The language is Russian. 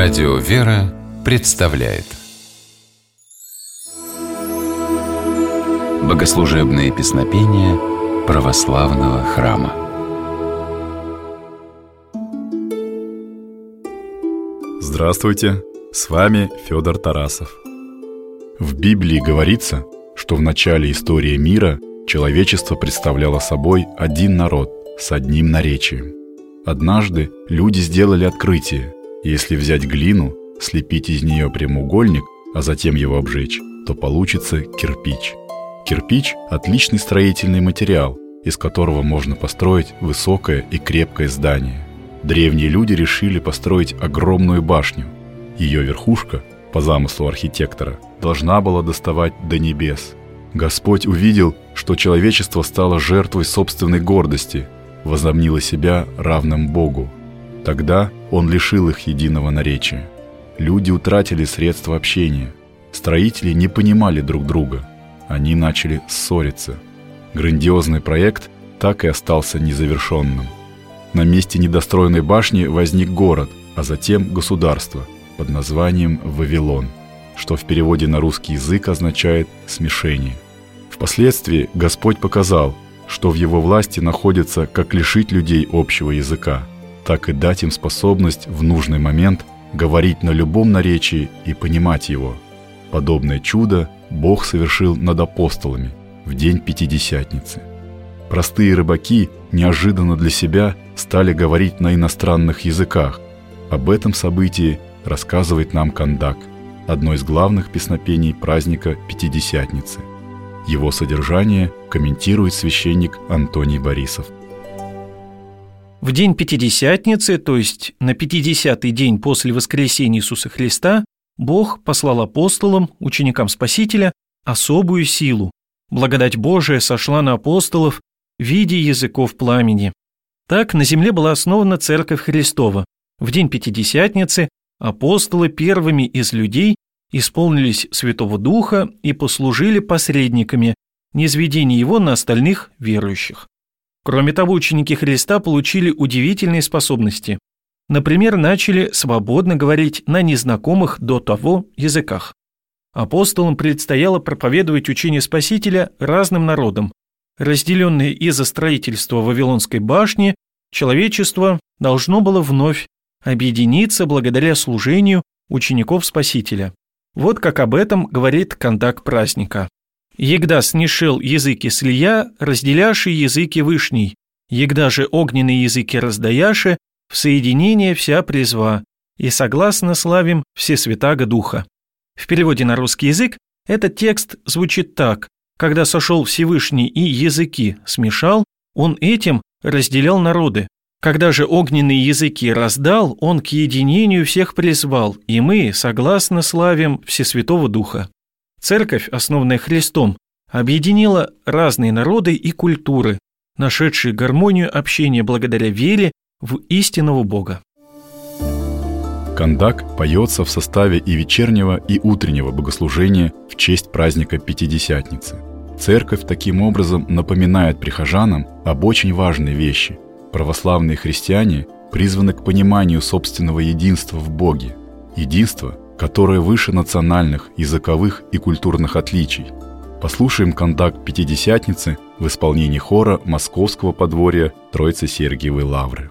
Радио «Вера» представляет Богослужебные песнопения православного храма Здравствуйте, с вами Федор Тарасов. В Библии говорится, что в начале истории мира человечество представляло собой один народ с одним наречием. Однажды люди сделали открытие. Если взять глину, слепить из нее прямоугольник, а затем его обжечь, то получится кирпич. Кирпич – отличный строительный материал, из которого можно построить высокое и крепкое здание. Древние люди решили построить огромную башню. Ее верхушка, по замыслу архитектора, должна была доставать до небес. Господь увидел, что человечество стало жертвой собственной гордости, возомнило себя равным Богу. Тогда Он лишил их единого наречия. Люди утратили средства общения. Строители не понимали друг друга. Они начали ссориться. Грандиозный проект так и остался незавершенным. На месте недостроенной башни возник город, а затем государство под названием Вавилон, что в переводе на русский язык означает «смешение». Впоследствии Господь показал, что в его власти находится как лишить людей общего языка, так и дать им способность в нужный момент говорить на любом наречии и понимать его. Подобное чудо Бог совершил над апостолами в день Пятидесятницы. Простые рыбаки неожиданно для себя стали говорить на иностранных языках. Об этом событии рассказывает нам Кандак, одно из главных песнопений праздника Пятидесятницы. Его содержание комментирует священник Антоний Борисов. В день Пятидесятницы, то есть на 50-й день после воскресения Иисуса Христа, Бог послал апостолам, ученикам Спасителя, особую силу. Благодать Божия сошла на апостолов в виде языков пламени. Так на земле была основана Церковь Христова. В день Пятидесятницы апостолы первыми из людей исполнились Святого Духа и послужили посредниками, низведения его на остальных верующих. Кроме того, ученики Христа получили удивительные способности. Например, начали свободно говорить на незнакомых до того языках. Апостолам предстояло проповедовать учение Спасителя разным народам. Разделенное из-за строительства Вавилонской башни, человечество должно было вновь объединиться благодаря служению учеников Спасителя. Вот как об этом говорит контакт праздника. Егда снишел языки слия, разделяши языки вышней, егда же огненные языки раздаяши, в соединение вся призва, и согласно славим все святаго духа. В переводе на русский язык этот текст звучит так. Когда сошел Всевышний и языки смешал, он этим разделял народы. Когда же огненные языки раздал, он к единению всех призвал, и мы, согласно славим Всесвятого Духа. Церковь, основанная Христом, объединила разные народы и культуры, нашедшие гармонию общения благодаря вере в истинного Бога. Кандак поется в составе и вечернего, и утреннего богослужения в честь праздника Пятидесятницы. Церковь таким образом напоминает прихожанам об очень важной вещи. Православные христиане призваны к пониманию собственного единства в Боге. Единство, которое выше национальных, языковых и культурных отличий. Послушаем кондакт Пятидесятницы в исполнении хора Московского подворья Троицы Сергиевой Лавры.